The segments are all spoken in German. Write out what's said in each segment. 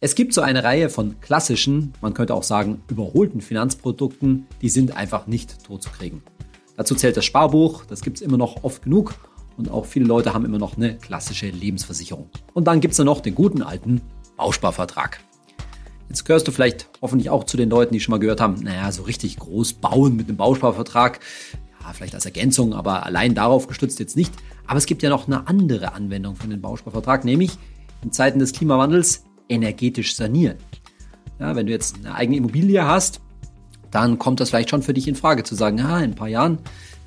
Es gibt so eine Reihe von klassischen, man könnte auch sagen überholten Finanzprodukten, die sind einfach nicht totzukriegen. Dazu zählt das Sparbuch, das gibt es immer noch oft genug und auch viele Leute haben immer noch eine klassische Lebensversicherung. Und dann gibt es noch den guten alten Bausparvertrag. Jetzt gehörst du vielleicht hoffentlich auch zu den Leuten, die schon mal gehört haben, naja, so richtig groß bauen mit einem Bausparvertrag, ja, vielleicht als Ergänzung, aber allein darauf gestützt jetzt nicht. Aber es gibt ja noch eine andere Anwendung für den Bausparvertrag, nämlich in Zeiten des Klimawandels energetisch sanieren. Ja, wenn du jetzt eine eigene Immobilie hast, dann kommt das vielleicht schon für dich in Frage zu sagen, ja, in ein paar Jahren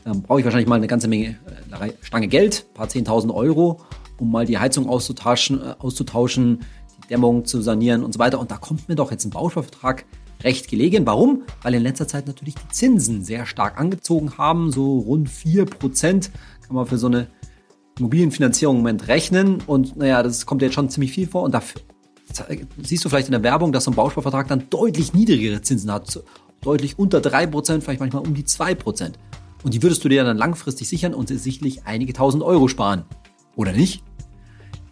dann brauche ich wahrscheinlich mal eine ganze Menge, äh, eine Stange Geld, ein paar 10.000 Euro, um mal die Heizung auszutauschen, äh, auszutauschen, die Dämmung zu sanieren und so weiter. Und da kommt mir doch jetzt ein Bausparvertrag recht gelegen. Warum? Weil in letzter Zeit natürlich die Zinsen sehr stark angezogen haben. So rund 4% kann man für so eine Immobilienfinanzierung im Moment rechnen. Und naja, das kommt jetzt schon ziemlich viel vor. Und dafür siehst du vielleicht in der Werbung, dass so ein Bausparvertrag dann deutlich niedrigere Zinsen hat. Deutlich unter 3%, vielleicht manchmal um die 2%. Und die würdest du dir dann langfristig sichern und sicherlich einige tausend Euro sparen. Oder nicht?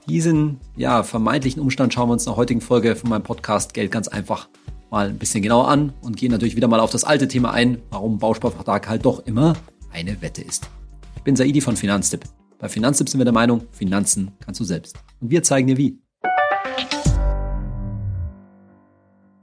Diesen ja, vermeintlichen Umstand schauen wir uns in der heutigen Folge von meinem Podcast Geld ganz einfach mal ein bisschen genauer an und gehen natürlich wieder mal auf das alte Thema ein, warum Bausparvertrag halt doch immer eine Wette ist. Ich bin Saidi von Finanztipp. Bei Finanztipp sind wir der Meinung, Finanzen kannst du selbst. Und wir zeigen dir wie.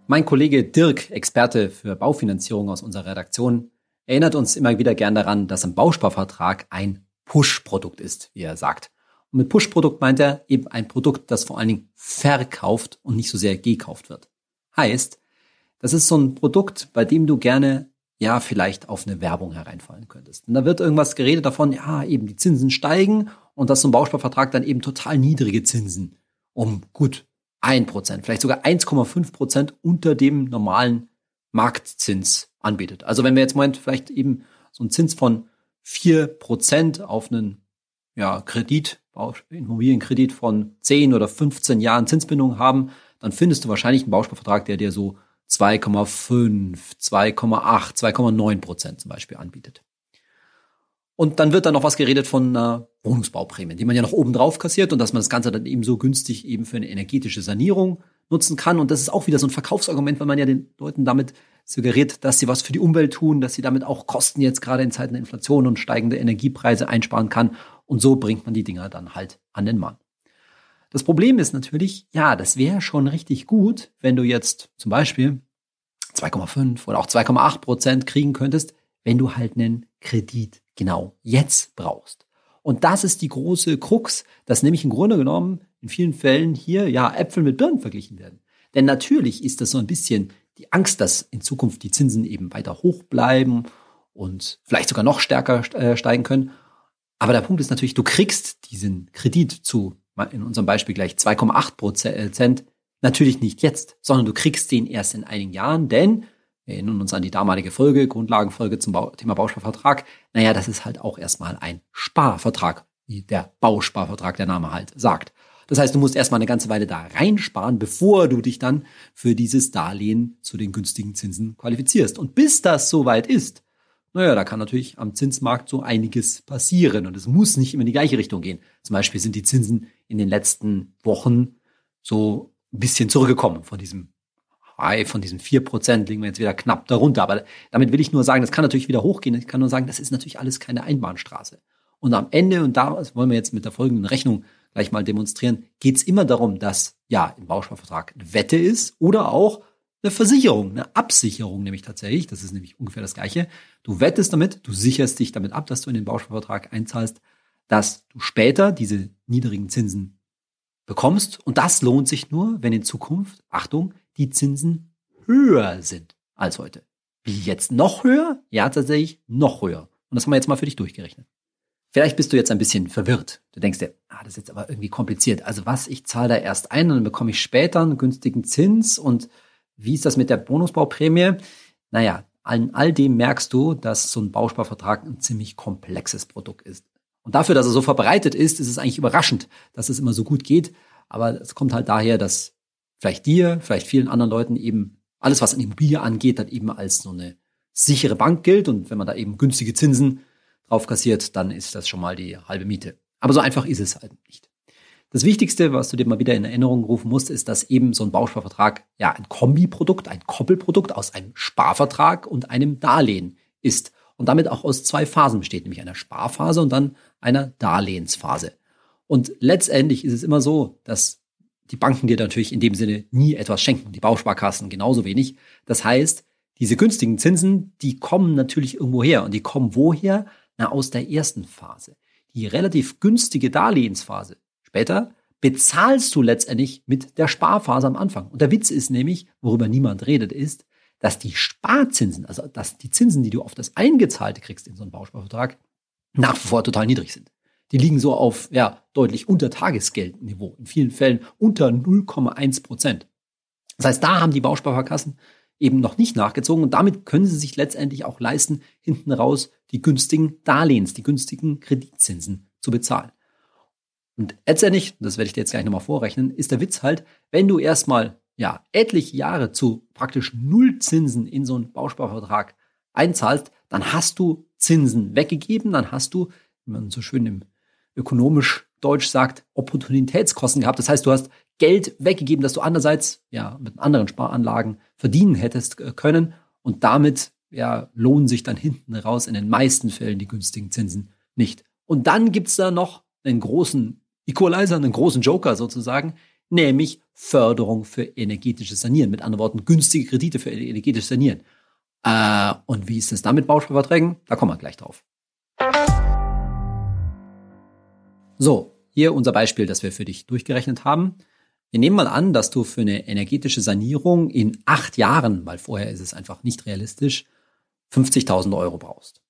Mein Kollege Dirk, Experte für Baufinanzierung aus unserer Redaktion, erinnert uns immer wieder gern daran, dass ein Bausparvertrag ein Push-Produkt ist, wie er sagt. Und mit Push-Produkt meint er eben ein Produkt, das vor allen Dingen verkauft und nicht so sehr gekauft wird. Heißt, das ist so ein Produkt, bei dem du gerne ja vielleicht auf eine Werbung hereinfallen könntest. Und da wird irgendwas geredet davon, ja, eben die Zinsen steigen und dass so ein Bausparvertrag dann eben total niedrige Zinsen um gut ein Prozent, vielleicht sogar 1,5 Prozent unter dem normalen Marktzins anbietet. Also wenn wir jetzt meint, vielleicht eben so einen Zins von vier Prozent auf einen ja, Kredit, Immobilienkredit von 10 oder 15 Jahren Zinsbindung haben, dann findest du wahrscheinlich einen Bausparvertrag, der dir so 2,5, 2,8, 2,9 Prozent zum Beispiel anbietet. Und dann wird dann noch was geredet von einer Wohnungsbauprämie, die man ja noch oben drauf kassiert und dass man das Ganze dann eben so günstig eben für eine energetische Sanierung nutzen kann. Und das ist auch wieder so ein Verkaufsargument, weil man ja den Leuten damit suggeriert, dass sie was für die Umwelt tun, dass sie damit auch Kosten jetzt gerade in Zeiten der Inflation und steigende Energiepreise einsparen kann. Und so bringt man die Dinger dann halt an den Mann. Das Problem ist natürlich, ja, das wäre schon richtig gut, wenn du jetzt zum Beispiel 2,5 oder auch 2,8 Prozent kriegen könntest, wenn du halt einen Kredit genau jetzt brauchst. Und das ist die große Krux, dass nämlich im Grunde genommen in vielen Fällen hier ja Äpfel mit Birnen verglichen werden. Denn natürlich ist das so ein bisschen die Angst, dass in Zukunft die Zinsen eben weiter hoch bleiben und vielleicht sogar noch stärker äh, steigen können. Aber der Punkt ist natürlich, du kriegst diesen Kredit zu, in unserem Beispiel gleich 2,8 Prozent, natürlich nicht jetzt, sondern du kriegst den erst in einigen Jahren, denn erinnern uns an die damalige Folge, Grundlagenfolge zum Thema Bausparvertrag. Naja, das ist halt auch erstmal ein Sparvertrag, wie der Bausparvertrag der Name halt sagt. Das heißt, du musst erstmal eine ganze Weile da reinsparen, bevor du dich dann für dieses Darlehen zu den günstigen Zinsen qualifizierst. Und bis das soweit ist, naja, da kann natürlich am Zinsmarkt so einiges passieren und es muss nicht immer in die gleiche Richtung gehen. Zum Beispiel sind die Zinsen in den letzten Wochen so ein bisschen zurückgekommen von diesem High, von diesen vier Prozent liegen wir jetzt wieder knapp darunter. Aber damit will ich nur sagen, das kann natürlich wieder hochgehen. Ich kann nur sagen, das ist natürlich alles keine Einbahnstraße. Und am Ende, und da wollen wir jetzt mit der folgenden Rechnung gleich mal demonstrieren, geht es immer darum, dass ja im Bausparvertrag eine Wette ist oder auch eine Versicherung, eine Absicherung nämlich tatsächlich. Das ist nämlich ungefähr das Gleiche. Du wettest damit, du sicherst dich damit ab, dass du in den Bausparvertrag einzahlst, dass du später diese niedrigen Zinsen bekommst. Und das lohnt sich nur, wenn in Zukunft, Achtung, die Zinsen höher sind als heute. Wie jetzt noch höher? Ja, tatsächlich noch höher. Und das haben wir jetzt mal für dich durchgerechnet. Vielleicht bist du jetzt ein bisschen verwirrt. Du denkst dir, ah, das ist jetzt aber irgendwie kompliziert. Also was, ich zahle da erst ein und dann bekomme ich später einen günstigen Zins und wie ist das mit der Bonusbauprämie? Naja, an all dem merkst du, dass so ein Bausparvertrag ein ziemlich komplexes Produkt ist. Und dafür, dass er so verbreitet ist, ist es eigentlich überraschend, dass es immer so gut geht. Aber es kommt halt daher, dass vielleicht dir, vielleicht vielen anderen Leuten eben alles, was an Immobilie angeht, dann eben als so eine sichere Bank gilt. Und wenn man da eben günstige Zinsen drauf kassiert, dann ist das schon mal die halbe Miete. Aber so einfach ist es halt nicht. Das Wichtigste, was du dir mal wieder in Erinnerung rufen musst, ist, dass eben so ein Bausparvertrag ja ein Kombiprodukt, ein Koppelprodukt aus einem Sparvertrag und einem Darlehen ist und damit auch aus zwei Phasen besteht, nämlich einer Sparphase und dann einer Darlehensphase. Und letztendlich ist es immer so, dass die Banken dir natürlich in dem Sinne nie etwas schenken, die Bausparkassen genauso wenig. Das heißt, diese günstigen Zinsen, die kommen natürlich irgendwo her und die kommen woher? Na, aus der ersten Phase. Die relativ günstige Darlehensphase. Später bezahlst du letztendlich mit der Sparphase am Anfang. Und der Witz ist nämlich, worüber niemand redet, ist, dass die Sparzinsen, also dass die Zinsen, die du auf das Eingezahlte kriegst in so einem Bausparvertrag, nach wie vor total niedrig sind. Die liegen so auf ja, deutlich unter Tagesgeldniveau, in vielen Fällen unter 0,1 Prozent. Das heißt, da haben die Bausparverkassen eben noch nicht nachgezogen und damit können sie sich letztendlich auch leisten, hinten raus die günstigen Darlehens, die günstigen Kreditzinsen zu bezahlen. Und letztendlich, das werde ich dir jetzt gleich nochmal vorrechnen, ist der Witz halt, wenn du erstmal ja etliche Jahre zu praktisch Nullzinsen in so einen Bausparvertrag einzahlst, dann hast du Zinsen weggegeben, dann hast du, wie man so schön im ökonomisch Deutsch sagt, Opportunitätskosten gehabt. Das heißt, du hast Geld weggegeben, das du andererseits ja mit anderen Sparanlagen verdienen hättest äh, können und damit ja lohnen sich dann hinten raus in den meisten Fällen die günstigen Zinsen nicht. Und dann gibt's da noch einen großen Equalizer, einen großen Joker sozusagen, nämlich Förderung für energetisches Sanieren. Mit anderen Worten, günstige Kredite für energetisches Sanieren. Äh, und wie ist es da mit Bausparverträgen? Da kommen wir gleich drauf. So, hier unser Beispiel, das wir für dich durchgerechnet haben. Wir nehmen mal an, dass du für eine energetische Sanierung in acht Jahren, weil vorher ist es einfach nicht realistisch, 50.000 Euro brauchst.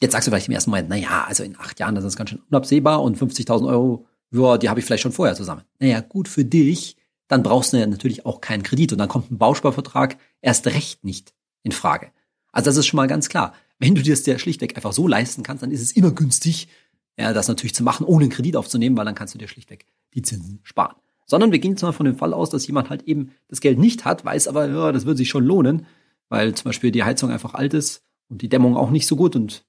Jetzt sagst du vielleicht im ersten Moment, na ja, also in acht Jahren, das ist ganz schön unabsehbar und 50.000 Euro, ja, die habe ich vielleicht schon vorher zusammen. Naja, gut für dich, dann brauchst du natürlich auch keinen Kredit und dann kommt ein Bausparvertrag erst recht nicht in Frage. Also das ist schon mal ganz klar. Wenn du dir das ja schlichtweg einfach so leisten kannst, dann ist es immer günstig, ja, das natürlich zu machen, ohne einen Kredit aufzunehmen, weil dann kannst du dir schlichtweg die Zinsen sparen. Sondern wir gehen jetzt mal von dem Fall aus, dass jemand halt eben das Geld nicht hat, weiß aber, ja, das wird sich schon lohnen, weil zum Beispiel die Heizung einfach alt ist und die Dämmung auch nicht so gut und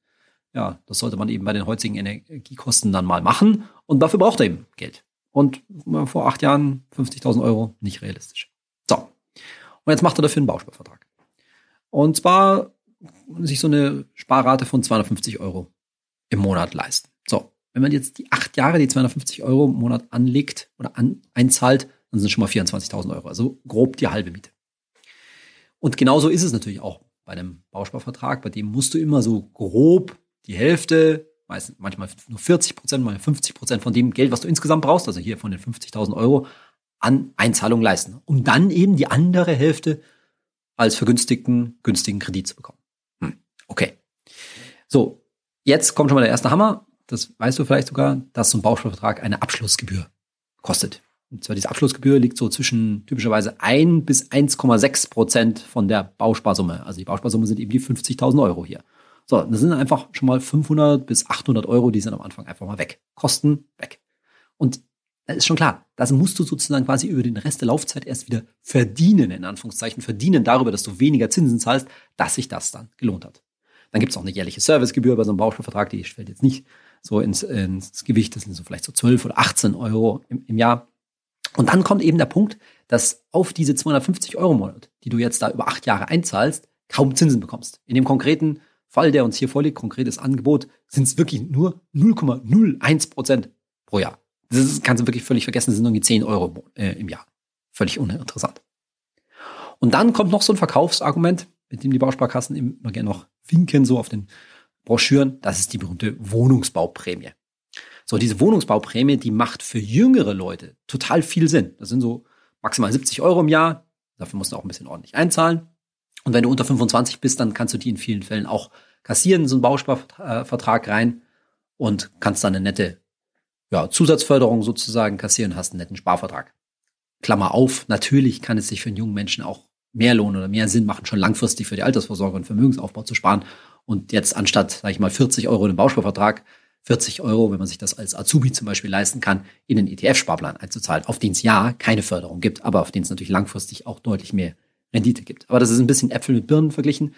ja, das sollte man eben bei den heutigen Energiekosten dann mal machen und dafür braucht er eben Geld. Und vor acht Jahren 50.000 Euro nicht realistisch. So. Und jetzt macht er dafür einen Bausparvertrag. Und zwar sich so eine Sparrate von 250 Euro im Monat leisten. So, wenn man jetzt die acht Jahre die 250 Euro im Monat anlegt oder an, einzahlt, dann sind schon mal 24.000 Euro. Also grob die halbe Miete. Und genauso ist es natürlich auch bei einem Bausparvertrag. Bei dem musst du immer so grob die Hälfte, meistens, manchmal nur 40 Prozent, mal 50 Prozent von dem Geld, was du insgesamt brauchst, also hier von den 50.000 Euro, an Einzahlung leisten, um dann eben die andere Hälfte als vergünstigten, günstigen Kredit zu bekommen. Hm, okay. So, jetzt kommt schon mal der erste Hammer das weißt du vielleicht sogar, dass so ein Bausparvertrag eine Abschlussgebühr kostet. Und zwar diese Abschlussgebühr liegt so zwischen typischerweise 1 bis 1,6 Prozent von der Bausparsumme. Also die Bausparsumme sind eben die 50.000 Euro hier. So, das sind einfach schon mal 500 bis 800 Euro, die sind am Anfang einfach mal weg. Kosten weg. Und das ist schon klar, das musst du sozusagen quasi über den Rest der Laufzeit erst wieder verdienen, in Anführungszeichen, verdienen darüber, dass du weniger Zinsen zahlst, dass sich das dann gelohnt hat. Dann gibt es auch eine jährliche Servicegebühr bei so einem Bausparvertrag, die fällt jetzt nicht so ins, ins Gewicht. Das sind so vielleicht so 12 oder 18 Euro im, im Jahr. Und dann kommt eben der Punkt, dass auf diese 250 Euro im Monat, die du jetzt da über acht Jahre einzahlst, kaum Zinsen bekommst. In dem konkreten Fall, der uns hier vorliegt, konkretes Angebot, sind es wirklich nur 0,01 Prozent pro Jahr. Das ist, kannst du wirklich völlig vergessen, das sind irgendwie 10 Euro äh, im Jahr. Völlig uninteressant. Und dann kommt noch so ein Verkaufsargument, mit dem die Bausparkassen immer gerne noch winken, so auf den Broschüren, das ist die berühmte Wohnungsbauprämie. So, diese Wohnungsbauprämie, die macht für jüngere Leute total viel Sinn. Das sind so maximal 70 Euro im Jahr. Dafür musst du auch ein bisschen ordentlich einzahlen. Und wenn du unter 25 bist, dann kannst du die in vielen Fällen auch kassieren, so einen Bausparvertrag rein und kannst dann eine nette ja, Zusatzförderung sozusagen kassieren, hast einen netten Sparvertrag. Klammer auf, natürlich kann es sich für einen jungen Menschen auch mehr lohnen oder mehr Sinn machen, schon langfristig für die Altersvorsorge und Vermögensaufbau zu sparen und jetzt anstatt, sage ich mal, 40 Euro in den Bausparvertrag, 40 Euro, wenn man sich das als Azubi zum Beispiel leisten kann, in den ETF-Sparplan einzuzahlen, auf den es ja keine Förderung gibt, aber auf den es natürlich langfristig auch deutlich mehr Rendite gibt. Aber das ist ein bisschen Äpfel mit Birnen verglichen.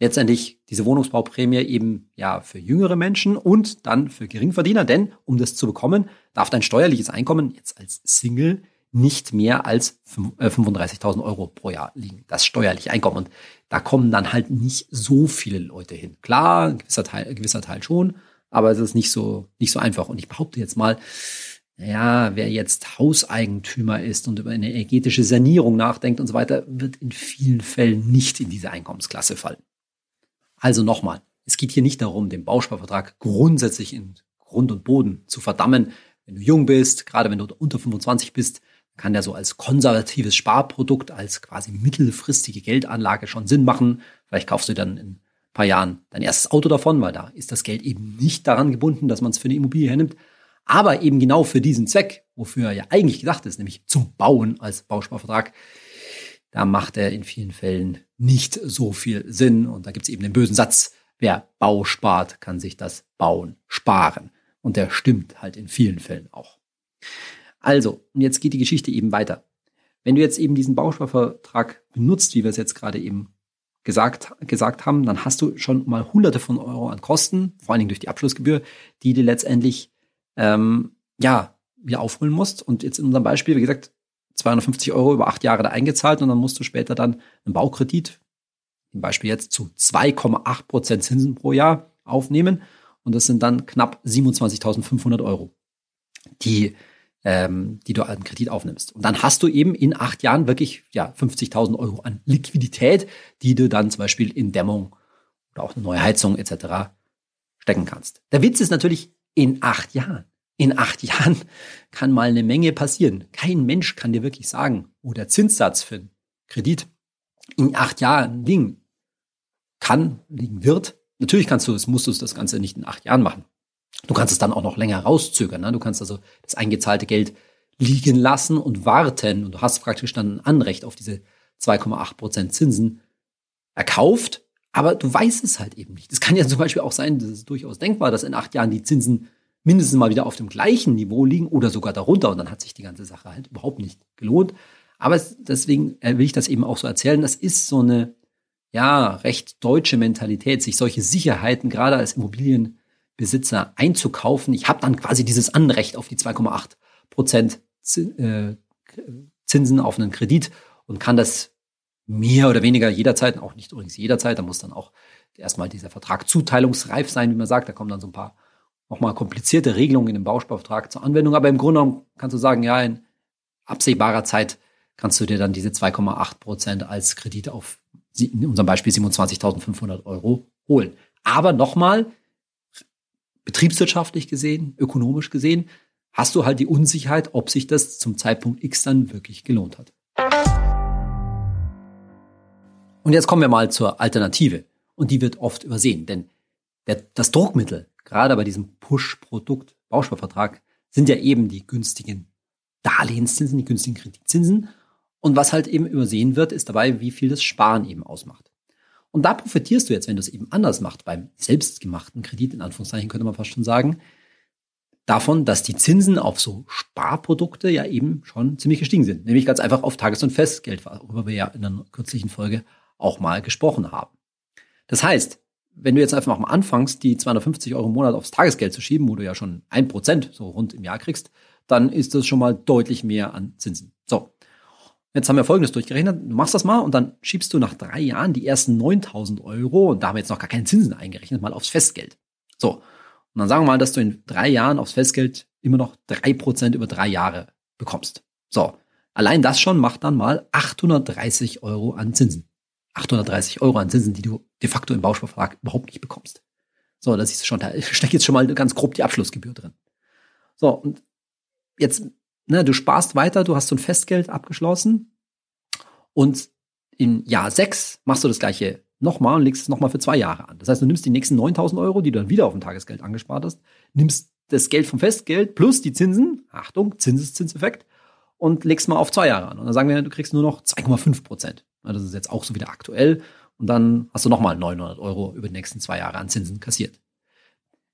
letztendlich diese Wohnungsbauprämie eben ja für jüngere Menschen und dann für Geringverdiener, denn um das zu bekommen, darf dein steuerliches Einkommen jetzt als Single nicht mehr als 35.000 äh, Euro pro Jahr liegen. Das steuerliche Einkommen. Und da kommen dann halt nicht so viele Leute hin. Klar, ein gewisser Teil, ein gewisser Teil schon, aber es ist nicht so, nicht so einfach. Und ich behaupte jetzt mal, ja, wer jetzt Hauseigentümer ist und über eine energetische Sanierung nachdenkt und so weiter, wird in vielen Fällen nicht in diese Einkommensklasse fallen. Also nochmal, es geht hier nicht darum, den Bausparvertrag grundsätzlich in Grund und Boden zu verdammen. Wenn du jung bist, gerade wenn du unter 25 bist, kann der so als konservatives Sparprodukt, als quasi mittelfristige Geldanlage schon Sinn machen. Vielleicht kaufst du dann in ein paar Jahren dein erstes Auto davon, weil da ist das Geld eben nicht daran gebunden, dass man es für eine Immobilie hernimmt. Aber eben genau für diesen Zweck, wofür er ja eigentlich gedacht ist, nämlich zum Bauen als Bausparvertrag, da macht er in vielen Fällen nicht so viel Sinn. Und da gibt es eben den bösen Satz, wer Bau spart, kann sich das Bauen sparen. Und der stimmt halt in vielen Fällen auch. Also, und jetzt geht die Geschichte eben weiter. Wenn du jetzt eben diesen Bausparvertrag benutzt, wie wir es jetzt gerade eben gesagt, gesagt haben, dann hast du schon mal hunderte von Euro an Kosten, vor allen Dingen durch die Abschlussgebühr, die du letztendlich ähm, ja wieder aufholen musst. Und jetzt in unserem Beispiel, wie gesagt, 250 Euro über acht Jahre da eingezahlt und dann musst du später dann einen Baukredit, im Beispiel jetzt zu 2,8 Prozent Zinsen pro Jahr aufnehmen. Und das sind dann knapp 27.500 Euro, die ähm, die du an Kredit aufnimmst. Und dann hast du eben in acht Jahren wirklich ja 50.000 Euro an Liquidität, die du dann zum Beispiel in Dämmung oder auch eine neue Heizung etc. stecken kannst. Der Witz ist natürlich in acht Jahren. In acht Jahren kann mal eine Menge passieren. Kein Mensch kann dir wirklich sagen, wo der Zinssatz für einen Kredit in acht Jahren liegen kann, liegen wird. Natürlich kannst du, es musst du das Ganze nicht in acht Jahren machen. Du kannst es dann auch noch länger rauszögern. Ne? Du kannst also das eingezahlte Geld liegen lassen und warten. Und du hast praktisch dann ein Anrecht auf diese 2,8 Prozent Zinsen erkauft. Aber du weißt es halt eben nicht. Es kann ja zum Beispiel auch sein, das ist durchaus denkbar, dass in acht Jahren die Zinsen mindestens mal wieder auf dem gleichen Niveau liegen oder sogar darunter. Und dann hat sich die ganze Sache halt überhaupt nicht gelohnt. Aber deswegen äh, will ich das eben auch so erzählen. Das ist so eine, ja, recht deutsche Mentalität, sich solche Sicherheiten gerade als Immobilien Besitzer einzukaufen. Ich habe dann quasi dieses Anrecht auf die 2,8 Prozent äh, Zinsen auf einen Kredit und kann das mehr oder weniger jederzeit, auch nicht übrigens jederzeit, da muss dann auch erstmal dieser Vertrag zuteilungsreif sein, wie man sagt. Da kommen dann so ein paar nochmal komplizierte Regelungen in dem Bausparvertrag zur Anwendung. Aber im Grunde genommen kannst du sagen, ja, in absehbarer Zeit kannst du dir dann diese 2,8 Prozent als Kredit auf, in unserem Beispiel 27.500 Euro holen. Aber nochmal, betriebswirtschaftlich gesehen, ökonomisch gesehen, hast du halt die Unsicherheit, ob sich das zum Zeitpunkt X dann wirklich gelohnt hat. Und jetzt kommen wir mal zur Alternative. Und die wird oft übersehen, denn der, das Druckmittel, gerade bei diesem Push-Produkt, Bausparvertrag, sind ja eben die günstigen Darlehenszinsen, die günstigen Kreditzinsen. Und was halt eben übersehen wird, ist dabei, wie viel das Sparen eben ausmacht. Und da profitierst du jetzt, wenn du es eben anders machst, beim selbstgemachten Kredit, in Anführungszeichen könnte man fast schon sagen, davon, dass die Zinsen auf so Sparprodukte ja eben schon ziemlich gestiegen sind. Nämlich ganz einfach auf Tages- und Festgeld, worüber wir ja in einer kürzlichen Folge auch mal gesprochen haben. Das heißt, wenn du jetzt einfach mal anfängst, die 250 Euro im Monat aufs Tagesgeld zu schieben, wo du ja schon ein Prozent so rund im Jahr kriegst, dann ist das schon mal deutlich mehr an Zinsen. So. Jetzt haben wir Folgendes durchgerechnet. Du machst das mal und dann schiebst du nach drei Jahren die ersten 9000 Euro und da haben wir jetzt noch gar keine Zinsen eingerechnet, mal aufs Festgeld. So. Und dann sagen wir mal, dass du in drei Jahren aufs Festgeld immer noch drei Prozent über drei Jahre bekommst. So. Allein das schon macht dann mal 830 Euro an Zinsen. 830 Euro an Zinsen, die du de facto im Bausparvertrag überhaupt nicht bekommst. So, das ist schon, da steckt jetzt schon mal ganz grob die Abschlussgebühr drin. So, und jetzt ne, du sparst weiter, du hast so ein Festgeld abgeschlossen und im Jahr sechs machst du das gleiche nochmal und legst es nochmal für zwei Jahre an. Das heißt, du nimmst die nächsten 9000 Euro, die du dann wieder auf dem Tagesgeld angespart hast, nimmst das Geld vom Festgeld plus die Zinsen, Achtung, Zinseszinseffekt, und legst mal auf zwei Jahre an. Und dann sagen wir, du kriegst nur noch 2,5 Prozent. Das ist jetzt auch so wieder aktuell. Und dann hast du nochmal 900 Euro über die nächsten zwei Jahre an Zinsen kassiert.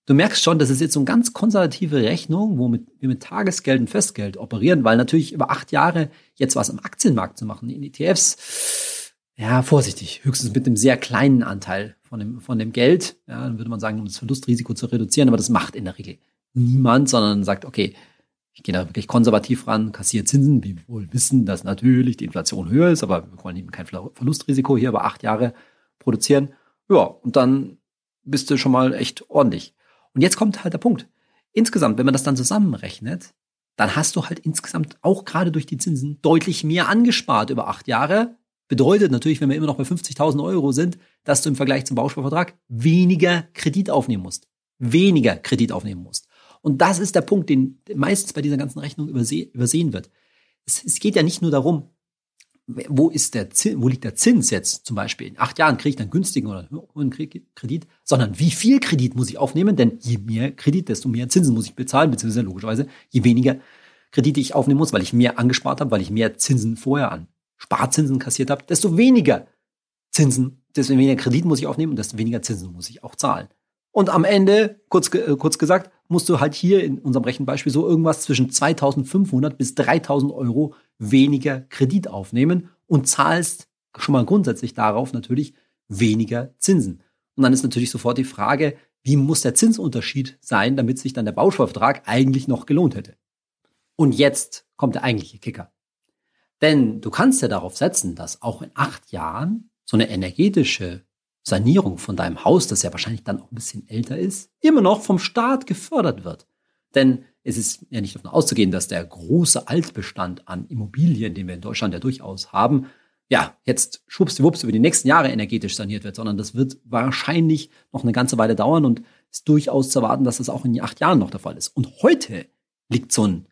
Du merkst schon, das ist jetzt so eine ganz konservative Rechnung, womit wir mit Tagesgeld und Festgeld operieren, weil natürlich über acht Jahre jetzt was am Aktienmarkt zu machen, in ETFs, ja, vorsichtig, höchstens mit einem sehr kleinen Anteil von dem, von dem Geld, ja, dann würde man sagen, um das Verlustrisiko zu reduzieren, aber das macht in der Regel niemand, sondern sagt, okay, ich gehe da wirklich konservativ ran, kassiere Zinsen, wir wohl wissen, dass natürlich die Inflation höher ist, aber wir wollen eben kein Verlustrisiko hier über acht Jahre produzieren. Ja, und dann bist du schon mal echt ordentlich. Und jetzt kommt halt der Punkt. Insgesamt, wenn man das dann zusammenrechnet, dann hast du halt insgesamt auch gerade durch die Zinsen deutlich mehr angespart über acht Jahre. Bedeutet natürlich, wenn wir immer noch bei 50.000 Euro sind, dass du im Vergleich zum Bausparvertrag weniger Kredit aufnehmen musst. Weniger Kredit aufnehmen musst. Und das ist der Punkt, den meistens bei dieser ganzen Rechnung übersehen wird. Es, es geht ja nicht nur darum, wo ist der Zins, wo liegt der Zins jetzt zum Beispiel? In acht Jahren kriege ich dann günstigen oder hohen Kredit, sondern wie viel Kredit muss ich aufnehmen? Denn je mehr Kredit, desto mehr Zinsen muss ich bezahlen, beziehungsweise logischerweise, je weniger Kredite ich aufnehmen muss, weil ich mehr angespart habe, weil ich mehr Zinsen vorher an Sparzinsen kassiert habe, desto weniger Zinsen, desto weniger Kredit muss ich aufnehmen und desto weniger Zinsen muss ich auch zahlen. Und am Ende, kurz, äh, kurz gesagt, musst du halt hier in unserem Rechenbeispiel so irgendwas zwischen 2500 bis 3000 Euro weniger Kredit aufnehmen und zahlst schon mal grundsätzlich darauf natürlich weniger Zinsen. Und dann ist natürlich sofort die Frage, wie muss der Zinsunterschied sein, damit sich dann der Bausparvertrag eigentlich noch gelohnt hätte. Und jetzt kommt der eigentliche Kicker. Denn du kannst ja darauf setzen, dass auch in acht Jahren so eine energetische Sanierung von deinem Haus, das ja wahrscheinlich dann auch ein bisschen älter ist, immer noch vom Staat gefördert wird. Denn es ist ja nicht davon auszugehen, dass der große Altbestand an Immobilien, den wir in Deutschland ja durchaus haben, ja, jetzt schwuppsdiwupps über die nächsten Jahre energetisch saniert wird, sondern das wird wahrscheinlich noch eine ganze Weile dauern und ist durchaus zu erwarten, dass das auch in acht Jahren noch der Fall ist. Und heute liegt so ein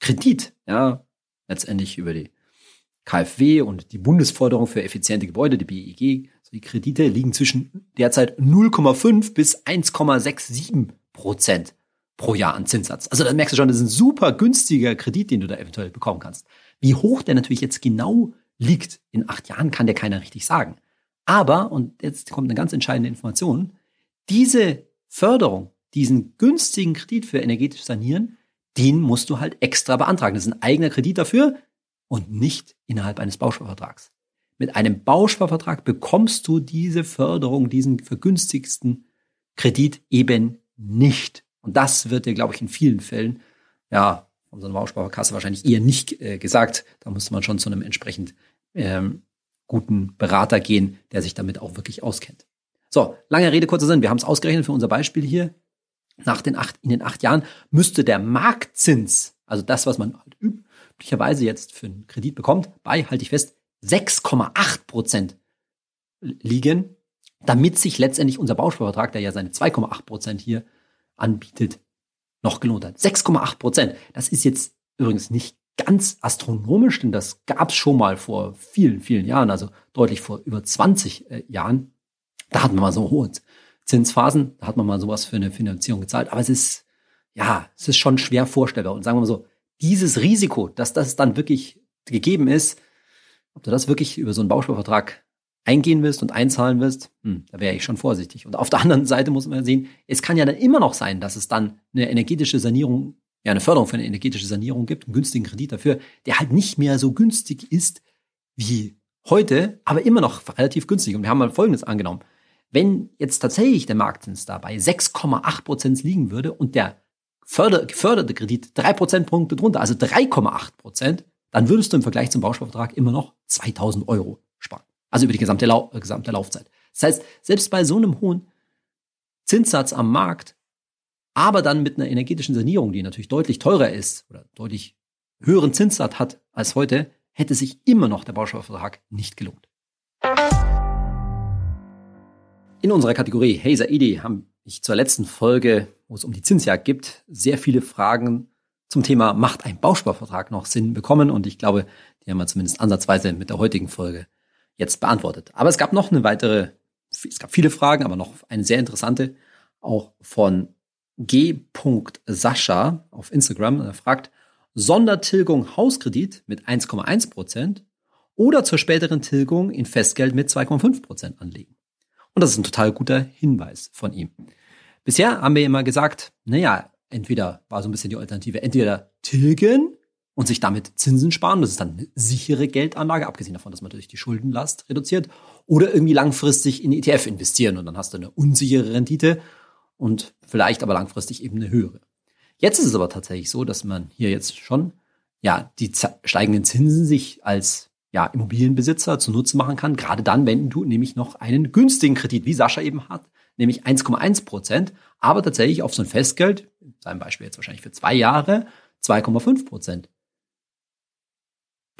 Kredit, ja, letztendlich über die KfW und die Bundesforderung für effiziente Gebäude, die BEG, die Kredite liegen zwischen derzeit 0,5 bis 1,67 Prozent pro Jahr an Zinssatz. Also da merkst du schon, das ist ein super günstiger Kredit, den du da eventuell bekommen kannst. Wie hoch der natürlich jetzt genau liegt in acht Jahren, kann dir keiner richtig sagen. Aber, und jetzt kommt eine ganz entscheidende Information, diese Förderung, diesen günstigen Kredit für energetisch sanieren, den musst du halt extra beantragen. Das ist ein eigener Kredit dafür und nicht innerhalb eines Bausparvertrags. Mit einem Bausparvertrag bekommst du diese Förderung, diesen vergünstigsten Kredit eben nicht. Und das wird dir, glaube ich, in vielen Fällen, ja, von so einer Bausparkasse wahrscheinlich eher nicht äh, gesagt. Da muss man schon zu einem entsprechend ähm, guten Berater gehen, der sich damit auch wirklich auskennt. So, lange Rede, kurzer Sinn. Wir haben es ausgerechnet für unser Beispiel hier. Nach den acht, in den acht Jahren müsste der Marktzins, also das, was man halt üblicherweise jetzt für einen Kredit bekommt, bei, halte ich fest, 6,8 Prozent liegen, damit sich letztendlich unser Bausparvertrag, der ja seine 2,8 Prozent hier anbietet, noch gelohnt hat. 6,8 Prozent. Das ist jetzt übrigens nicht ganz astronomisch, denn das gab es schon mal vor vielen, vielen Jahren, also deutlich vor über 20 äh, Jahren. Da hatten wir mal so hohe Zinsphasen, da hat man mal sowas für eine Finanzierung gezahlt. Aber es ist, ja, es ist schon schwer vorstellbar. Und sagen wir mal so, dieses Risiko, dass das dann wirklich gegeben ist, ob du das wirklich über so einen Bausparvertrag eingehen willst und einzahlen willst, hm, da wäre ich schon vorsichtig. Und auf der anderen Seite muss man sehen, es kann ja dann immer noch sein, dass es dann eine energetische Sanierung, ja, eine Förderung für eine energetische Sanierung gibt, einen günstigen Kredit dafür, der halt nicht mehr so günstig ist wie heute, aber immer noch relativ günstig. Und wir haben mal Folgendes angenommen. Wenn jetzt tatsächlich der Marktzins da bei 6,8 Prozent liegen würde und der förder geförderte Kredit drei Prozentpunkte drunter, also 3,8 Prozent, dann würdest du im Vergleich zum Bausparvertrag immer noch 2000 Euro. Also über die gesamte, Lau äh, gesamte Laufzeit. Das heißt, selbst bei so einem hohen Zinssatz am Markt, aber dann mit einer energetischen Sanierung, die natürlich deutlich teurer ist oder deutlich höheren Zinssatz hat als heute, hätte sich immer noch der Bausparvertrag nicht gelohnt. In unserer Kategorie Hey Saidi haben ich zur letzten Folge, wo es um die Zinsjagd gibt, sehr viele Fragen zum Thema Macht ein Bausparvertrag noch Sinn bekommen? Und ich glaube, die haben wir zumindest ansatzweise mit der heutigen Folge jetzt beantwortet. Aber es gab noch eine weitere, es gab viele Fragen, aber noch eine sehr interessante, auch von G. Sascha auf Instagram. Er fragt, Sondertilgung Hauskredit mit 1,1 Prozent oder zur späteren Tilgung in Festgeld mit 2,5 Prozent anlegen. Und das ist ein total guter Hinweis von ihm. Bisher haben wir immer gesagt, naja, entweder war so ein bisschen die Alternative, entweder tilgen und sich damit Zinsen sparen. Das ist dann eine sichere Geldanlage, abgesehen davon, dass man natürlich die Schuldenlast reduziert. Oder irgendwie langfristig in ETF investieren und dann hast du eine unsichere Rendite und vielleicht aber langfristig eben eine höhere. Jetzt ist es aber tatsächlich so, dass man hier jetzt schon ja die steigenden Zinsen sich als ja, Immobilienbesitzer zunutze machen kann, gerade dann, wenn du nämlich noch einen günstigen Kredit, wie Sascha eben hat, nämlich 1,1 Prozent, aber tatsächlich auf so ein Festgeld, in seinem Beispiel jetzt wahrscheinlich für zwei Jahre, 2,5 Prozent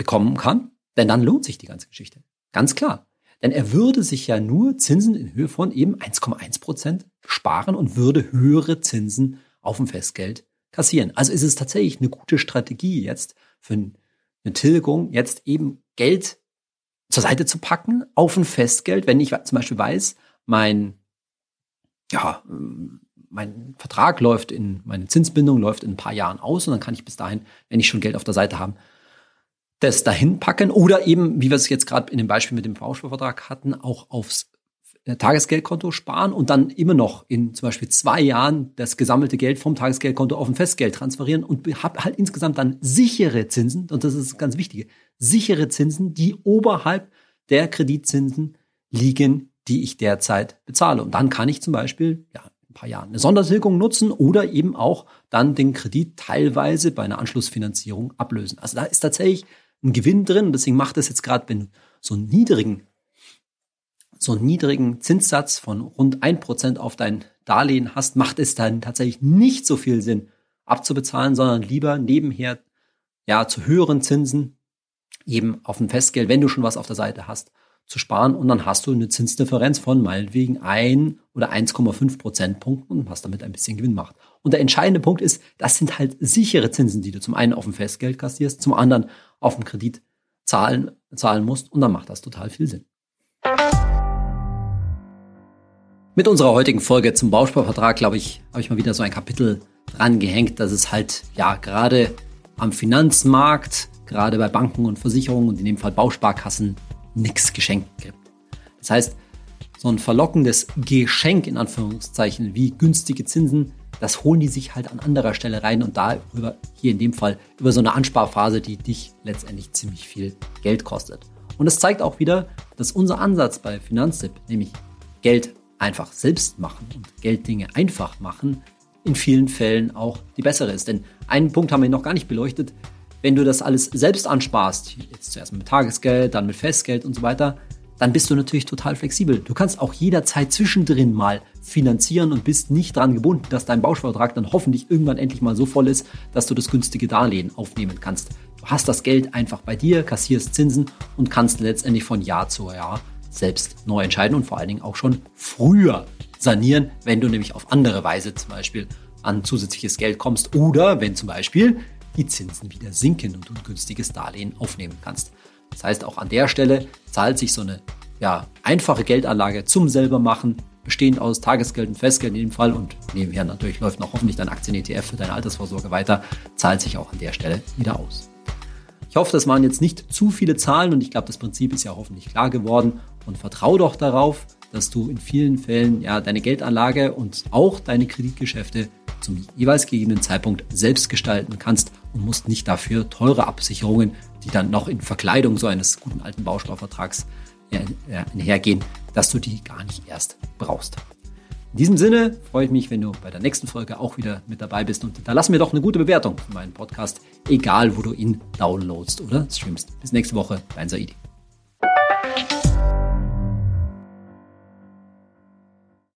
bekommen kann, denn dann lohnt sich die ganze Geschichte. Ganz klar. Denn er würde sich ja nur Zinsen in Höhe von eben 1,1 Prozent sparen und würde höhere Zinsen auf dem Festgeld kassieren. Also ist es tatsächlich eine gute Strategie jetzt für eine Tilgung, jetzt eben Geld zur Seite zu packen auf ein Festgeld, wenn ich zum Beispiel weiß, mein, ja, mein Vertrag läuft in, meine Zinsbindung läuft in ein paar Jahren aus und dann kann ich bis dahin, wenn ich schon Geld auf der Seite habe, das dahin packen oder eben, wie wir es jetzt gerade in dem Beispiel mit dem Bausparvertrag hatten, auch aufs äh, Tagesgeldkonto sparen und dann immer noch in zum Beispiel zwei Jahren das gesammelte Geld vom Tagesgeldkonto auf ein Festgeld transferieren und habe halt insgesamt dann sichere Zinsen, und das ist das ganz Wichtige, sichere Zinsen, die oberhalb der Kreditzinsen liegen, die ich derzeit bezahle. Und dann kann ich zum Beispiel ja, ein paar Jahren eine Sondertilgung nutzen oder eben auch dann den Kredit teilweise bei einer Anschlussfinanzierung ablösen. Also da ist tatsächlich ein Gewinn drin. Und deswegen macht es jetzt gerade, wenn du so einen niedrigen, so einen niedrigen Zinssatz von rund ein Prozent auf dein Darlehen hast, macht es dann tatsächlich nicht so viel Sinn abzubezahlen, sondern lieber nebenher ja zu höheren Zinsen eben auf ein Festgeld, wenn du schon was auf der Seite hast, zu sparen und dann hast du eine Zinsdifferenz von meinetwegen ein oder 1,5 Prozentpunkten und hast damit ein bisschen Gewinn gemacht. Und der entscheidende Punkt ist, das sind halt sichere Zinsen, die du zum einen auf dem Festgeld kassierst, zum anderen auf dem Kredit zahlen, zahlen musst und dann macht das total viel Sinn. Mit unserer heutigen Folge zum Bausparvertrag, glaube ich, habe ich mal wieder so ein Kapitel dran gehängt, dass es halt ja gerade am Finanzmarkt, gerade bei Banken und Versicherungen und in dem Fall Bausparkassen nichts geschenkt gibt. Das heißt, so ein verlockendes Geschenk in Anführungszeichen wie günstige Zinsen, das holen die sich halt an anderer Stelle rein und da über, hier in dem Fall über so eine Ansparphase, die dich letztendlich ziemlich viel Geld kostet. Und es zeigt auch wieder, dass unser Ansatz bei Finanztipp, nämlich Geld einfach selbst machen und Gelddinge einfach machen, in vielen Fällen auch die bessere ist. Denn einen Punkt haben wir noch gar nicht beleuchtet, wenn du das alles selbst ansparst, jetzt zuerst mit Tagesgeld, dann mit Festgeld und so weiter, dann bist du natürlich total flexibel. Du kannst auch jederzeit zwischendrin mal finanzieren und bist nicht daran gebunden, dass dein Bausparvertrag dann hoffentlich irgendwann endlich mal so voll ist, dass du das günstige Darlehen aufnehmen kannst. Du hast das Geld einfach bei dir, kassierst Zinsen und kannst letztendlich von Jahr zu Jahr selbst neu entscheiden und vor allen Dingen auch schon früher sanieren, wenn du nämlich auf andere Weise zum Beispiel an zusätzliches Geld kommst oder wenn zum Beispiel die Zinsen wieder sinken und du ein günstiges Darlehen aufnehmen kannst. Das heißt, auch an der Stelle zahlt sich so eine ja, einfache Geldanlage zum selbermachen, bestehend aus Tagesgeld und Festgeld in dem Fall und nebenher natürlich läuft noch hoffentlich dein Aktien-ETF für deine Altersvorsorge weiter, zahlt sich auch an der Stelle wieder aus. Ich hoffe, das waren jetzt nicht zu viele Zahlen und ich glaube, das Prinzip ist ja hoffentlich klar geworden und vertraue doch darauf, dass du in vielen Fällen ja deine Geldanlage und auch deine Kreditgeschäfte zum jeweils gegebenen Zeitpunkt selbst gestalten kannst und musst nicht dafür teure Absicherungen, die dann noch in Verkleidung so eines guten alten Bausparvertrags einhergehen, dass du die gar nicht erst brauchst. In diesem Sinne freue ich mich, wenn du bei der nächsten Folge auch wieder mit dabei bist und da lass mir doch eine gute Bewertung für meinen Podcast, egal wo du ihn downloadst oder streamst. Bis nächste Woche, dein Saidi.